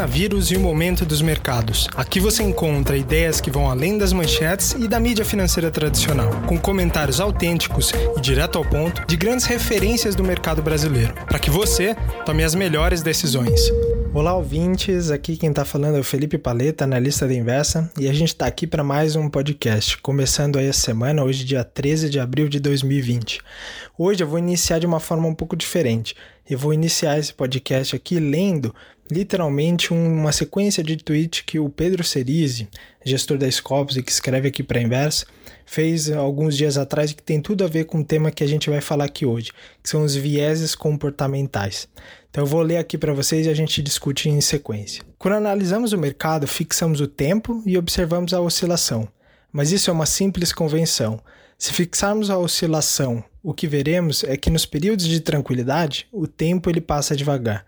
coronavírus e o momento dos mercados. Aqui você encontra ideias que vão além das manchetes e da mídia financeira tradicional, com comentários autênticos e direto ao ponto de grandes referências do mercado brasileiro, para que você tome as melhores decisões. Olá, ouvintes. Aqui quem está falando é o Felipe Paleta, analista da Inversa, e a gente está aqui para mais um podcast, começando aí a semana, hoje, dia 13 de abril de 2020. Hoje eu vou iniciar de uma forma um pouco diferente. Eu vou iniciar esse podcast aqui lendo literalmente uma sequência de tweets que o Pedro Cerise, gestor da Scopus e que escreve aqui para a Inversa, fez alguns dias atrás e que tem tudo a ver com o tema que a gente vai falar aqui hoje, que são os vieses comportamentais. Então eu vou ler aqui para vocês e a gente discute em sequência. Quando analisamos o mercado, fixamos o tempo e observamos a oscilação. Mas isso é uma simples convenção. Se fixarmos a oscilação, o que veremos é que nos períodos de tranquilidade, o tempo ele passa devagar.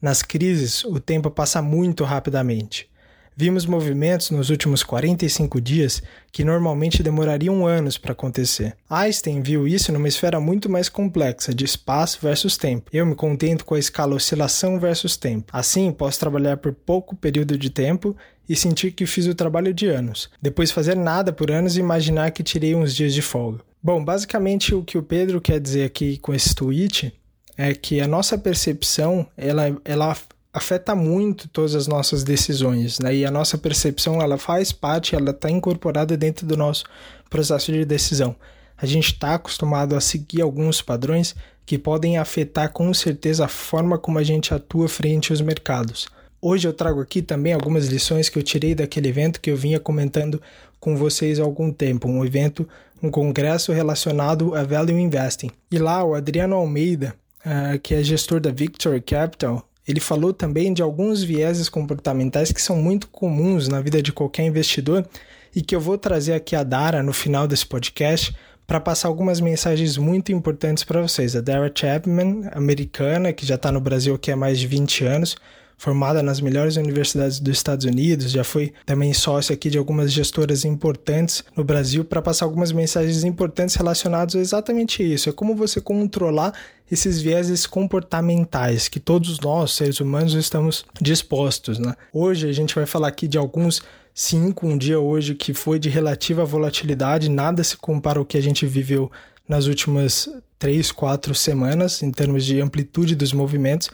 Nas crises, o tempo passa muito rapidamente. Vimos movimentos nos últimos 45 dias que normalmente demorariam anos para acontecer. Einstein viu isso numa esfera muito mais complexa de espaço versus tempo. Eu me contento com a escala oscilação versus tempo. Assim, posso trabalhar por pouco período de tempo e sentir que fiz o trabalho de anos, depois fazer nada por anos e imaginar que tirei uns dias de folga. Bom, basicamente o que o Pedro quer dizer aqui com esse tweet é que a nossa percepção ela, ela afeta muito todas as nossas decisões, né? E a nossa percepção ela faz parte, ela está incorporada dentro do nosso processo de decisão. A gente está acostumado a seguir alguns padrões que podem afetar com certeza a forma como a gente atua frente aos mercados. Hoje eu trago aqui também algumas lições que eu tirei daquele evento que eu vinha comentando com vocês há algum tempo, um evento, um congresso relacionado a Value Investing. E lá o Adriano Almeida, uh, que é gestor da Victory Capital, ele falou também de alguns vieses comportamentais que são muito comuns na vida de qualquer investidor e que eu vou trazer aqui a Dara no final desse podcast para passar algumas mensagens muito importantes para vocês. A Dara Chapman, americana, que já está no Brasil aqui há mais de 20 anos, formada nas melhores universidades dos Estados Unidos, já foi também sócio aqui de algumas gestoras importantes no Brasil para passar algumas mensagens importantes relacionadas a exatamente isso. É como você controlar esses vieses comportamentais que todos nós, seres humanos, estamos dispostos. Né? Hoje a gente vai falar aqui de alguns cinco, um dia hoje que foi de relativa volatilidade, nada se compara ao que a gente viveu nas últimas três, quatro semanas em termos de amplitude dos movimentos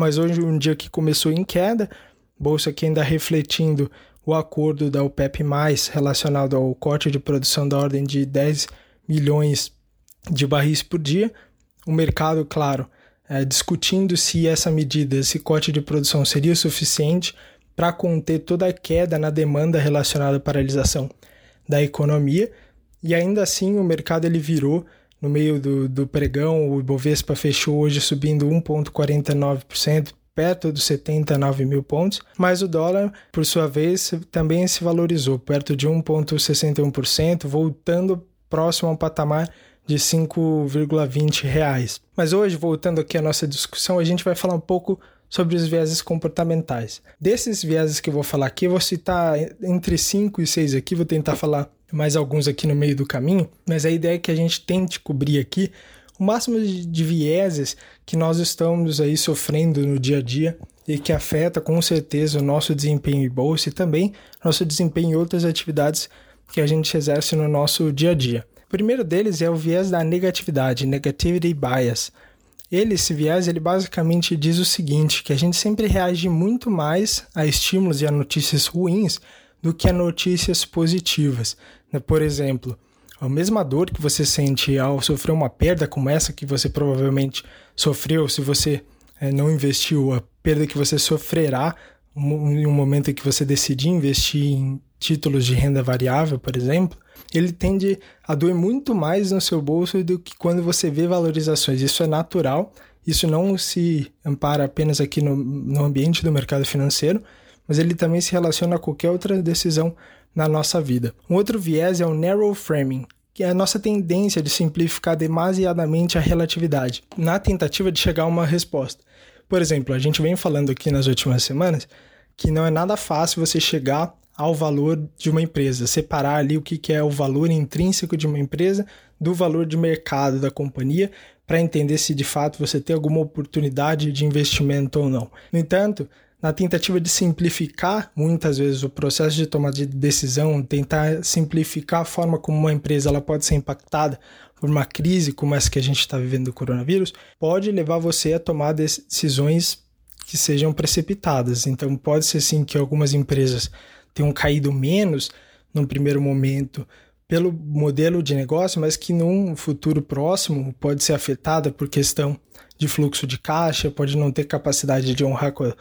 mas hoje um dia que começou em queda, bolsa aqui ainda refletindo o acordo da OPEP+, relacionado ao corte de produção da ordem de 10 milhões de barris por dia. O mercado, claro, é, discutindo se essa medida, esse corte de produção seria suficiente para conter toda a queda na demanda relacionada à paralisação da economia. E ainda assim o mercado ele virou no meio do, do pregão, o Ibovespa fechou hoje subindo 1,49%, perto dos 79 mil pontos, mas o dólar, por sua vez, também se valorizou, perto de 1,61%, voltando próximo ao patamar de 5,20 reais. Mas hoje, voltando aqui à nossa discussão, a gente vai falar um pouco sobre os vieses comportamentais. Desses vieses que eu vou falar aqui, eu vou citar entre 5 e 6 aqui, vou tentar falar mais alguns aqui no meio do caminho, mas a ideia é que a gente tente cobrir aqui o máximo de vieses que nós estamos aí sofrendo no dia a dia e que afeta com certeza o nosso desempenho em bolsa e também nosso desempenho em outras atividades que a gente exerce no nosso dia a dia. O primeiro deles é o viés da negatividade, negativity bias. Ele, esse viés, ele basicamente diz o seguinte, que a gente sempre reage muito mais a estímulos e a notícias ruins do que a notícias positivas. Né? Por exemplo, a mesma dor que você sente ao sofrer uma perda como essa que você provavelmente sofreu se você é, não investiu, a perda que você sofrerá em um momento em que você decidir investir em títulos de renda variável, por exemplo, ele tende a doer muito mais no seu bolso do que quando você vê valorizações. Isso é natural, isso não se ampara apenas aqui no, no ambiente do mercado financeiro, mas ele também se relaciona a qualquer outra decisão na nossa vida. Um outro viés é o narrow framing, que é a nossa tendência de simplificar demasiadamente a relatividade, na tentativa de chegar a uma resposta. Por exemplo, a gente vem falando aqui nas últimas semanas que não é nada fácil você chegar ao valor de uma empresa, separar ali o que é o valor intrínseco de uma empresa do valor de mercado da companhia para entender se de fato você tem alguma oportunidade de investimento ou não. No entanto, na tentativa de simplificar muitas vezes o processo de tomada de decisão, tentar simplificar a forma como uma empresa ela pode ser impactada por uma crise como essa que a gente está vivendo do coronavírus, pode levar você a tomar decisões que sejam precipitadas. Então, pode ser sim que algumas empresas tenham caído menos num primeiro momento pelo modelo de negócio, mas que num futuro próximo pode ser afetada por questão de fluxo de caixa, pode não ter capacidade de honrar com,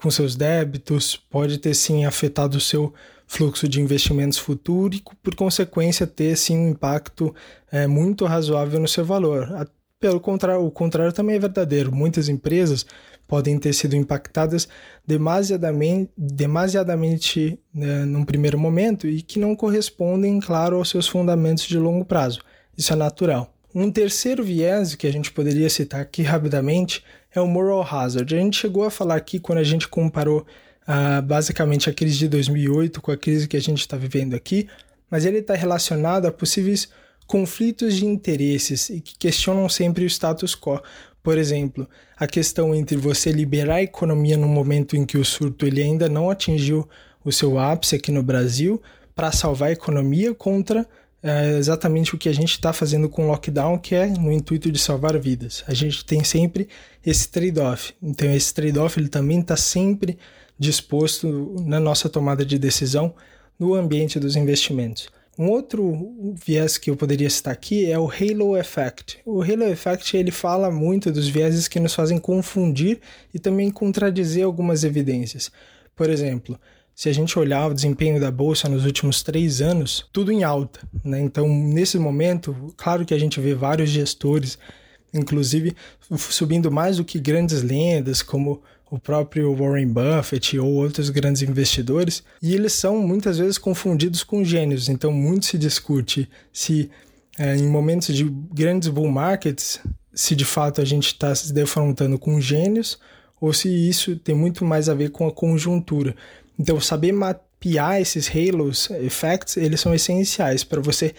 com seus débitos, pode ter sim afetado o seu fluxo de investimentos futuro e, por consequência, ter sim um impacto é, muito razoável no seu valor. Pelo contrário, o contrário também é verdadeiro. Muitas empresas podem ter sido impactadas demasiadamente, demasiadamente né, num primeiro momento e que não correspondem, claro, aos seus fundamentos de longo prazo. Isso é natural. Um terceiro viés que a gente poderia citar aqui rapidamente é o moral hazard. A gente chegou a falar aqui quando a gente comparou uh, basicamente a crise de 2008 com a crise que a gente está vivendo aqui, mas ele está relacionado a possíveis conflitos de interesses e que questionam sempre o status quo. Por exemplo, a questão entre você liberar a economia no momento em que o surto ele ainda não atingiu o seu ápice aqui no Brasil para salvar a economia contra é, exatamente o que a gente está fazendo com o lockdown, que é no intuito de salvar vidas. A gente tem sempre esse trade-off. Então esse trade-off ele também está sempre disposto na nossa tomada de decisão no ambiente dos investimentos. Um outro viés que eu poderia citar aqui é o Halo Effect. O Halo Effect ele fala muito dos vieses que nos fazem confundir e também contradizer algumas evidências. Por exemplo, se a gente olhar o desempenho da bolsa nos últimos três anos, tudo em alta. Né? Então, nesse momento, claro que a gente vê vários gestores, inclusive subindo mais do que grandes lendas como o próprio Warren Buffett ou outros grandes investidores, e eles são muitas vezes confundidos com gênios. Então, muito se discute se é, em momentos de grandes bull markets, se de fato a gente está se defrontando com gênios ou se isso tem muito mais a ver com a conjuntura. Então, saber mapear esses halos effects, eles são essenciais para você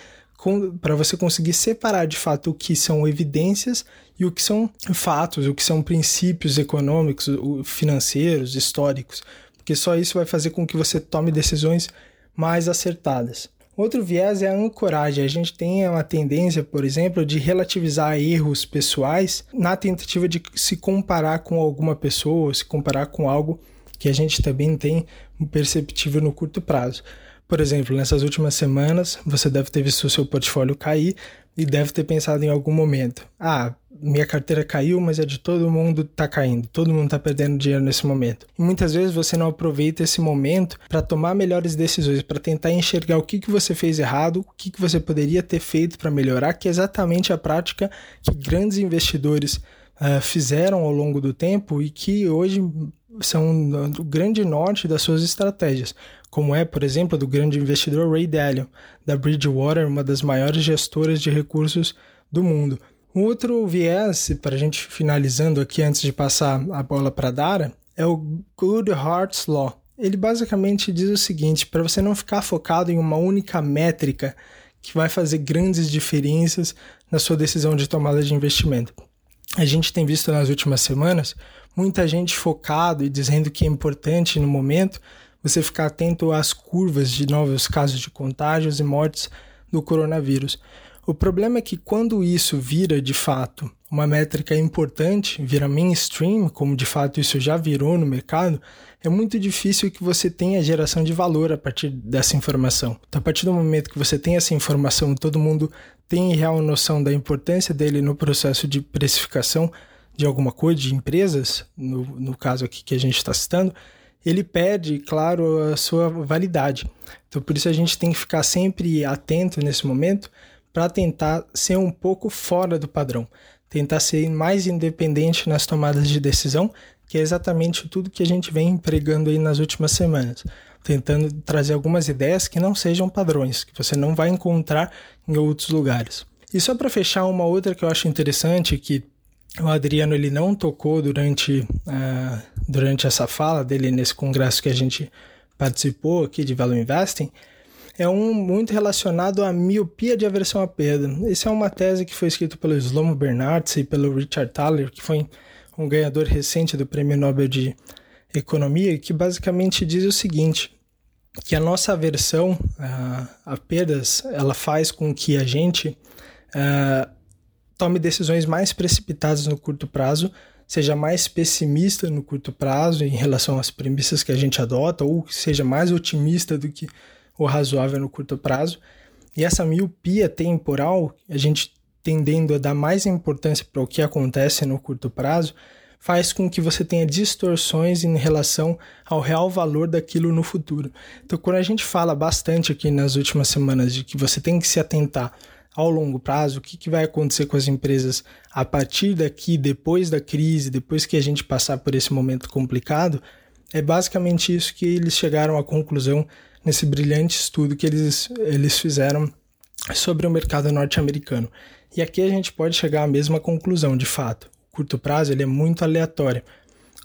para você conseguir separar de fato o que são evidências e o que são fatos, o que são princípios econômicos, financeiros, históricos, porque só isso vai fazer com que você tome decisões mais acertadas. Outro viés é a ancoragem. A gente tem uma tendência, por exemplo, de relativizar erros pessoais na tentativa de se comparar com alguma pessoa, se comparar com algo que a gente também tem perceptível no curto prazo. Por exemplo, nessas últimas semanas, você deve ter visto o seu portfólio cair e deve ter pensado em algum momento: ah, minha carteira caiu, mas é de todo mundo tá caindo, todo mundo tá perdendo dinheiro nesse momento. E muitas vezes você não aproveita esse momento para tomar melhores decisões, para tentar enxergar o que, que você fez errado, o que, que você poderia ter feito para melhorar, que é exatamente a prática que grandes investidores uh, fizeram ao longo do tempo e que hoje são o grande norte das suas estratégias, como é, por exemplo, do grande investidor Ray Dalio, da Bridgewater, uma das maiores gestoras de recursos do mundo. Um outro viés, para a gente finalizando aqui antes de passar a bola para Dara, é o Good Hearts Law. Ele basicamente diz o seguinte: para você não ficar focado em uma única métrica que vai fazer grandes diferenças na sua decisão de tomada de investimento. A gente tem visto nas últimas semanas muita gente focado e dizendo que é importante no momento você ficar atento às curvas de novos casos de contágios e mortes do coronavírus. O problema é que quando isso vira de fato uma métrica importante, vira mainstream, como de fato isso já virou no mercado, é muito difícil que você tenha geração de valor a partir dessa informação. Então, a partir do momento que você tem essa informação, todo mundo tem real noção da importância dele no processo de precificação, de alguma coisa, de empresas, no, no caso aqui que a gente está citando, ele perde, claro, a sua validade. Então, por isso a gente tem que ficar sempre atento nesse momento para tentar ser um pouco fora do padrão, tentar ser mais independente nas tomadas de decisão, que é exatamente tudo que a gente vem empregando aí nas últimas semanas, tentando trazer algumas ideias que não sejam padrões, que você não vai encontrar em outros lugares. E só para fechar uma outra que eu acho interessante que o Adriano ele não tocou durante, uh, durante essa fala dele nesse congresso que a gente participou aqui de Value Investing, é um muito relacionado à miopia de aversão à perda. Essa é uma tese que foi escrita pelo Slomo Bernardes e pelo Richard Thaler, que foi um ganhador recente do Prêmio Nobel de Economia, que basicamente diz o seguinte: que a nossa aversão a, a perdas ela faz com que a gente uh, tome decisões mais precipitadas no curto prazo, seja mais pessimista no curto prazo em relação às premissas que a gente adota, ou seja mais otimista do que o razoável no curto prazo. E essa miopia temporal, a gente tendendo a dar mais importância para o que acontece no curto prazo, faz com que você tenha distorções em relação ao real valor daquilo no futuro. Então, quando a gente fala bastante aqui nas últimas semanas de que você tem que se atentar ao longo prazo, o que, que vai acontecer com as empresas a partir daqui, depois da crise, depois que a gente passar por esse momento complicado, é basicamente isso que eles chegaram à conclusão nesse brilhante estudo que eles, eles fizeram sobre o mercado norte-americano. E aqui a gente pode chegar à mesma conclusão, de fato curto prazo ele é muito aleatório.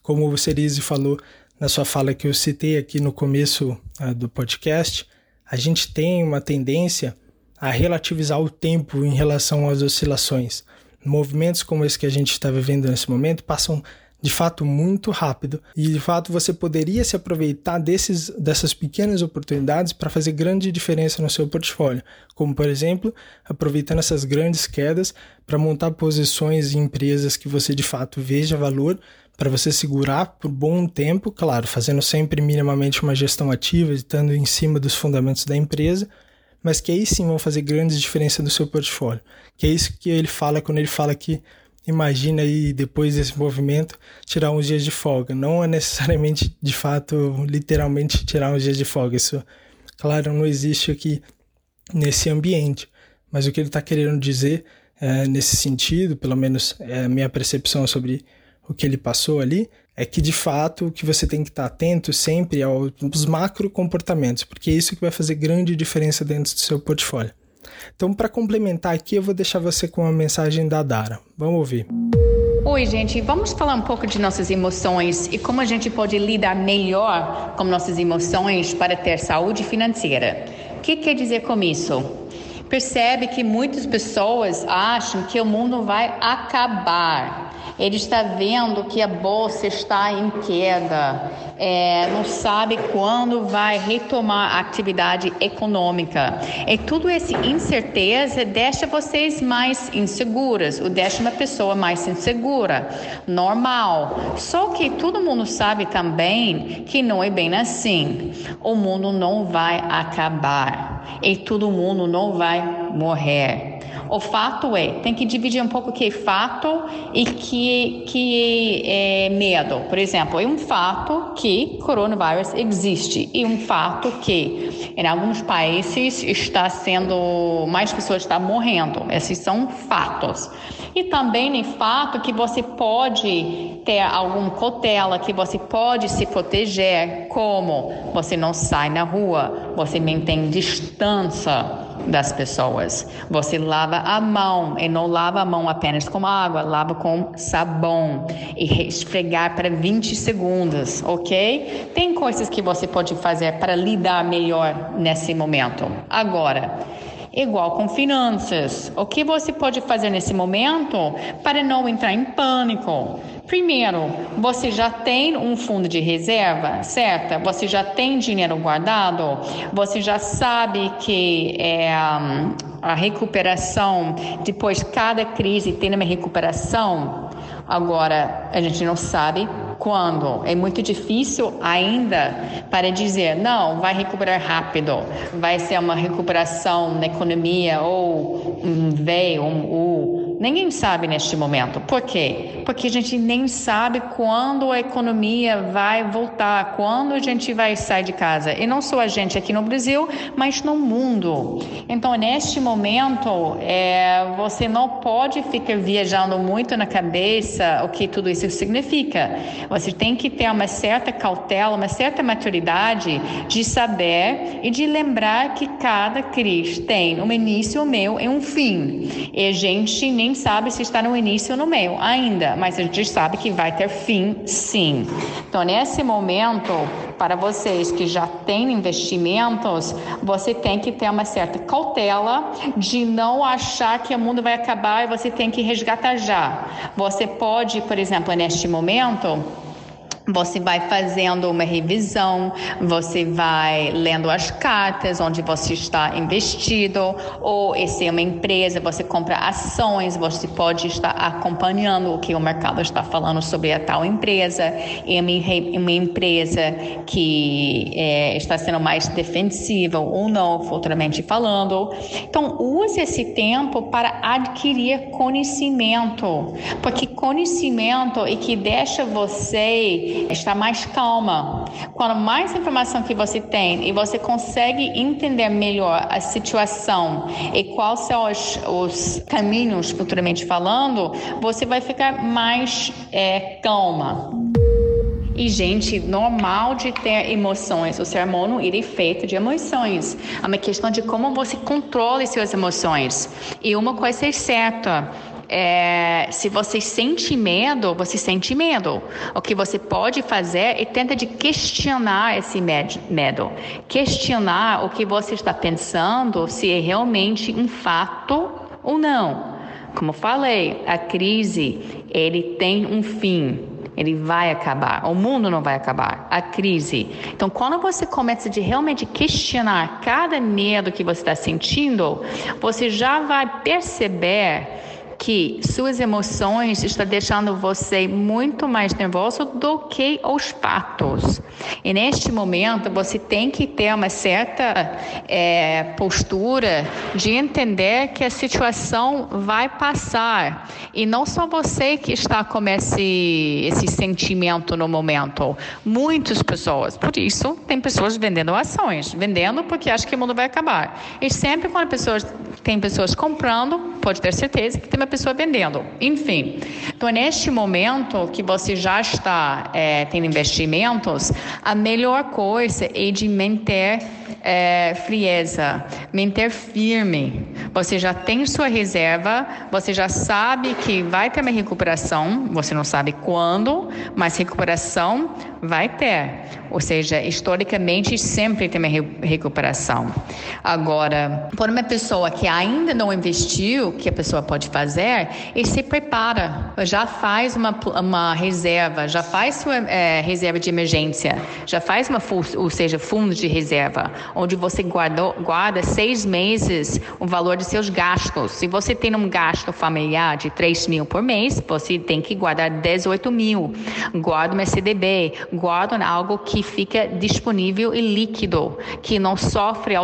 Como o Cerise falou na sua fala que eu citei aqui no começo uh, do podcast, a gente tem uma tendência a relativizar o tempo em relação às oscilações. Movimentos como esse que a gente está vivendo nesse momento passam de fato muito rápido e de fato você poderia se aproveitar desses, dessas pequenas oportunidades para fazer grande diferença no seu portfólio, como por exemplo, aproveitando essas grandes quedas para montar posições em empresas que você de fato veja valor para você segurar por bom tempo, claro, fazendo sempre minimamente uma gestão ativa, estando em cima dos fundamentos da empresa, mas que aí sim vão fazer grandes diferenças no seu portfólio. Que é isso que ele fala quando ele fala que imagina aí depois desse movimento tirar uns dias de folga. Não é necessariamente, de fato, literalmente tirar uns dias de folga. Isso, claro, não existe aqui nesse ambiente. Mas o que ele está querendo dizer é, nesse sentido, pelo menos é a minha percepção sobre o que ele passou ali, é que de fato o que você tem que estar tá atento sempre aos macro comportamentos, porque é isso que vai fazer grande diferença dentro do seu portfólio. Então, para complementar aqui, eu vou deixar você com uma mensagem da Dara. Vamos ouvir. Oi, gente. Vamos falar um pouco de nossas emoções e como a gente pode lidar melhor com nossas emoções para ter saúde financeira. O que quer dizer com isso? Percebe que muitas pessoas acham que o mundo vai acabar ele está vendo que a bolsa está em queda, é, não sabe quando vai retomar a atividade econômica. E tudo essa incerteza deixa vocês mais inseguras, ou deixa uma pessoa mais insegura. Normal. Só que todo mundo sabe também que não é bem assim. O mundo não vai acabar e todo mundo não vai morrer. O fato é, tem que dividir um pouco o que é fato e que, que é medo. Por exemplo, é um fato que coronavírus existe e um fato que em alguns países está sendo mais pessoas estão morrendo. Esses são fatos. E também é fato que você pode ter algum cotela, que você pode se proteger, como você não sai na rua, você mantém distância das pessoas. Você lava a mão e não lava a mão apenas com água, lava com sabão e esfregar para 20 segundos, ok? Tem coisas que você pode fazer para lidar melhor nesse momento. Agora, igual com finanças. O que você pode fazer nesse momento para não entrar em pânico? Primeiro, você já tem um fundo de reserva, certo? Você já tem dinheiro guardado? Você já sabe que é, a recuperação, depois cada crise tem uma recuperação? Agora, a gente não sabe quando. É muito difícil ainda para dizer, não, vai recuperar rápido, vai ser uma recuperação na economia ou um V, um U Ninguém sabe neste momento. Por quê? Porque a gente nem sabe quando a economia vai voltar, quando a gente vai sair de casa. E não só a gente aqui no Brasil, mas no mundo. Então, neste momento, é, você não pode ficar viajando muito na cabeça o que tudo isso significa. Você tem que ter uma certa cautela, uma certa maturidade de saber e de lembrar que cada crise tem um início, um meio e um fim. E a gente nem sabe se está no início ou no meio ainda, mas a gente sabe que vai ter fim sim. Então, nesse momento, para vocês que já têm investimentos, você tem que ter uma certa cautela de não achar que o mundo vai acabar e você tem que resgatar já. Você pode, por exemplo, neste momento, você vai fazendo uma revisão, você vai lendo as cartas onde você está investido, ou se é uma empresa, você compra ações, você pode estar acompanhando o que o mercado está falando sobre a tal empresa. É uma, uma empresa que é, está sendo mais defensiva ou não, futuramente falando. Então, use esse tempo para adquirir conhecimento, porque conhecimento é que deixa você está mais calma. Quanto mais informação que você tem e você consegue entender melhor a situação e quais são os, os caminhos futuramente falando, você vai ficar mais é, calma. E, gente, normal de ter emoções. O ser humano ele é feito de emoções. É uma questão de como você controla suas emoções. E uma coisa é certa é, se você sente medo, você sente medo. O que você pode fazer é tentar de questionar esse medo, questionar o que você está pensando, se é realmente um fato ou não. Como falei, a crise ele tem um fim. Ele vai acabar. O mundo não vai acabar. A crise. Então, quando você começa de realmente questionar cada medo que você está sentindo, você já vai perceber que suas emoções estão deixando você muito mais nervoso do que os fatos. E neste momento você tem que ter uma certa é, postura de entender que a situação vai passar e não só você que está com esse esse sentimento no momento. Muitas pessoas, por isso tem pessoas vendendo ações, vendendo porque acham que o mundo vai acabar. E sempre quando pessoas tem pessoas comprando, pode ter certeza que tem uma pessoa vendendo. Enfim, então neste momento que você já está é, tendo investimentos, a melhor coisa é de manter é, frieza, manter firme. Você já tem sua reserva, você já sabe que vai ter uma recuperação, você não sabe quando, mas recuperação vai ter. Ou seja, historicamente sempre tem uma recuperação. Agora, por uma pessoa que ainda não investiu, que a pessoa pode fazer é se prepara, já faz uma, uma reserva, já faz sua é, reserva de emergência, já faz uma, ou seja, fundo de reserva, onde você guardou, guarda seis meses o valor de seus gastos. Se você tem um gasto familiar de 3 mil por mês, você tem que guardar 18 mil. Guarda uma CDB, guarda algo que fica disponível e líquido, que não sofre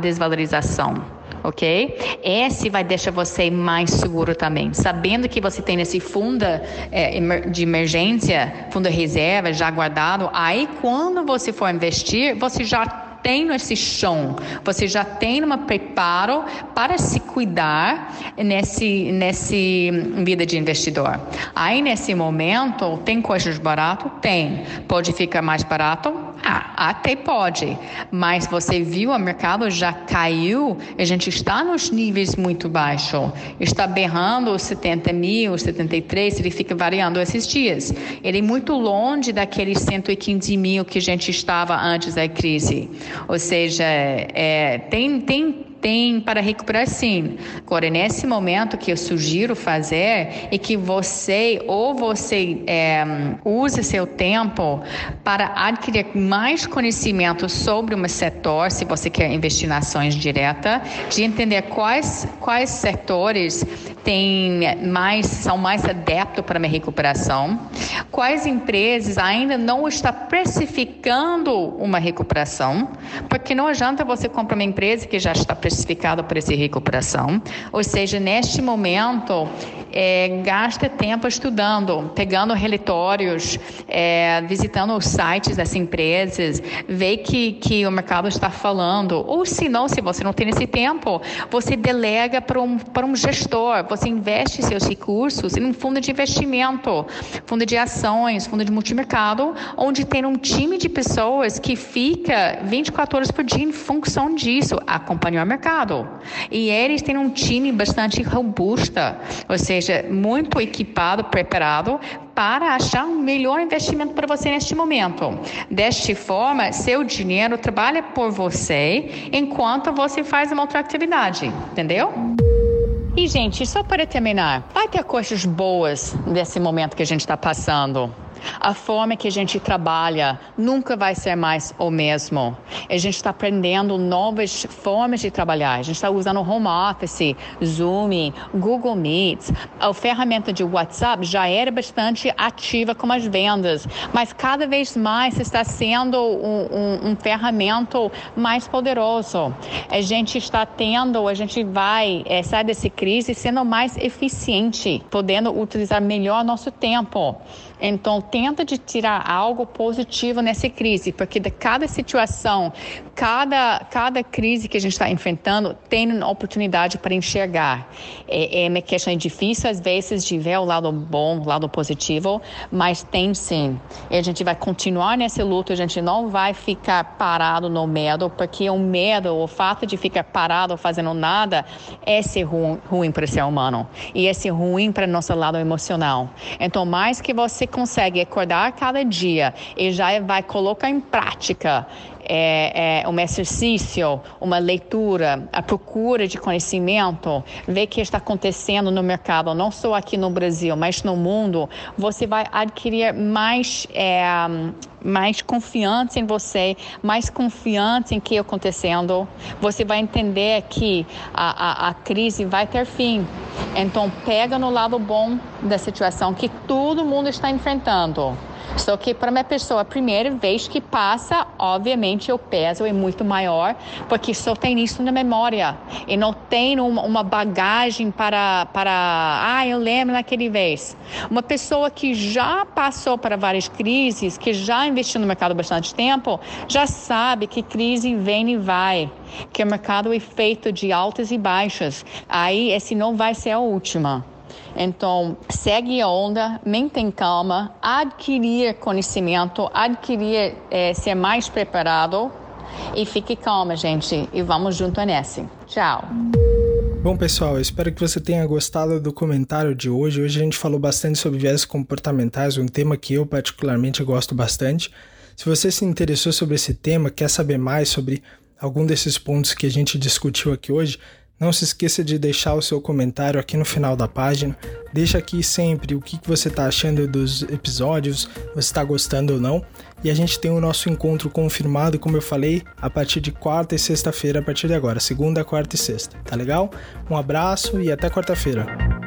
desvalorização ok? Esse vai deixar você mais seguro também, sabendo que você tem esse fundo é, de emergência, fundo de reserva já guardado. Aí, quando você for investir, você já tem esse chão, você já tem um preparo para se cuidar nesse, nesse vida de investidor. Aí nesse momento, tem coisas baratas? Tem. Pode ficar mais barato? Ah, até pode, mas você viu o mercado já caiu, a gente está nos níveis muito baixos, está berrando 70 mil, 73, ele fica variando esses dias. Ele é muito longe daqueles 115 mil que a gente estava antes da crise. Ou seja, é, tem, tem tem para recuperar sim. Agora, nesse momento que eu sugiro fazer é que você ou você é, use seu tempo para adquirir mais conhecimento sobre um setor, se você quer investir em ações direta, de entender quais, quais setores têm mais, são mais adeptos para a recuperação, quais empresas ainda não estão precificando uma recuperação, porque não adianta você comprar uma empresa que já está precificada para essa recuperação, ou seja, neste momento, é, gasta tempo estudando, pegando relatórios, é, visitando os sites das empresas, ver que, que o mercado está falando, ou se não, se você não tem esse tempo, você delega para um, para um gestor, você investe seus recursos em um fundo de investimento, fundo de ações, fundo de multimercado, onde tem um time de pessoas que fica 24 horas por dia em função disso, acompanhar o mercado. E eles têm um time bastante robusta, ou seja, muito equipado, preparado para achar um melhor investimento para você neste momento. Desta forma, seu dinheiro trabalha por você enquanto você faz uma outra atividade, entendeu? E, gente, só para terminar, vai ter coisas boas desse momento que a gente está passando. A forma que a gente trabalha nunca vai ser mais o mesmo. A gente está aprendendo novas formas de trabalhar. A gente está usando home office, Zoom, Google Meet. A ferramenta de WhatsApp já era bastante ativa com as vendas, mas cada vez mais está sendo um, um, um ferramenta mais poderoso. A gente está tendo, a gente vai é, sair dessa crise sendo mais eficiente, podendo utilizar melhor nosso tempo. Então, tenta de tirar algo positivo nessa crise, porque de cada situação, cada, cada crise que a gente está enfrentando, tem uma oportunidade para enxergar. É, é uma questão difícil, às vezes, de ver o lado bom, o lado positivo, mas tem sim. E a gente vai continuar nesse luto, a gente não vai ficar parado no medo, porque o medo, o fato de ficar parado fazendo nada, é ser ruim, ruim para o ser humano. E é ser ruim para nosso lado emocional. Então, mais que você consegue acordar cada dia e já vai colocar em prática é, é, um exercício, uma leitura, a procura de conhecimento, ver o que está acontecendo no mercado, não só aqui no Brasil, mas no mundo, você vai adquirir mais. É, mais confiança em você, mais confiança em que está acontecendo. Você vai entender que a, a, a crise vai ter fim. Então, pega no lado bom da situação que todo mundo está enfrentando. Só que para uma pessoa, a primeira vez que passa, obviamente o peso é muito maior, porque só tem isso na memória e não tem uma, uma bagagem para, para, ah, eu lembro naquele vez. Uma pessoa que já passou para várias crises, que já investiu no mercado bastante tempo, já sabe que crise vem e vai, que o mercado é feito de altas e baixas. Aí esse não vai ser a última. Então, segue a onda, mantém calma, adquirir conhecimento, adquirir, é, ser mais preparado e fique calma, gente. E vamos junto nesse. Tchau. Bom, pessoal, espero que você tenha gostado do comentário de hoje. Hoje a gente falou bastante sobre viés comportamentais, um tema que eu particularmente gosto bastante. Se você se interessou sobre esse tema, quer saber mais sobre algum desses pontos que a gente discutiu aqui hoje, não se esqueça de deixar o seu comentário aqui no final da página. Deixa aqui sempre o que você está achando dos episódios, você está gostando ou não. E a gente tem o nosso encontro confirmado, como eu falei, a partir de quarta e sexta-feira, a partir de agora, segunda, quarta e sexta. Tá legal? Um abraço e até quarta-feira.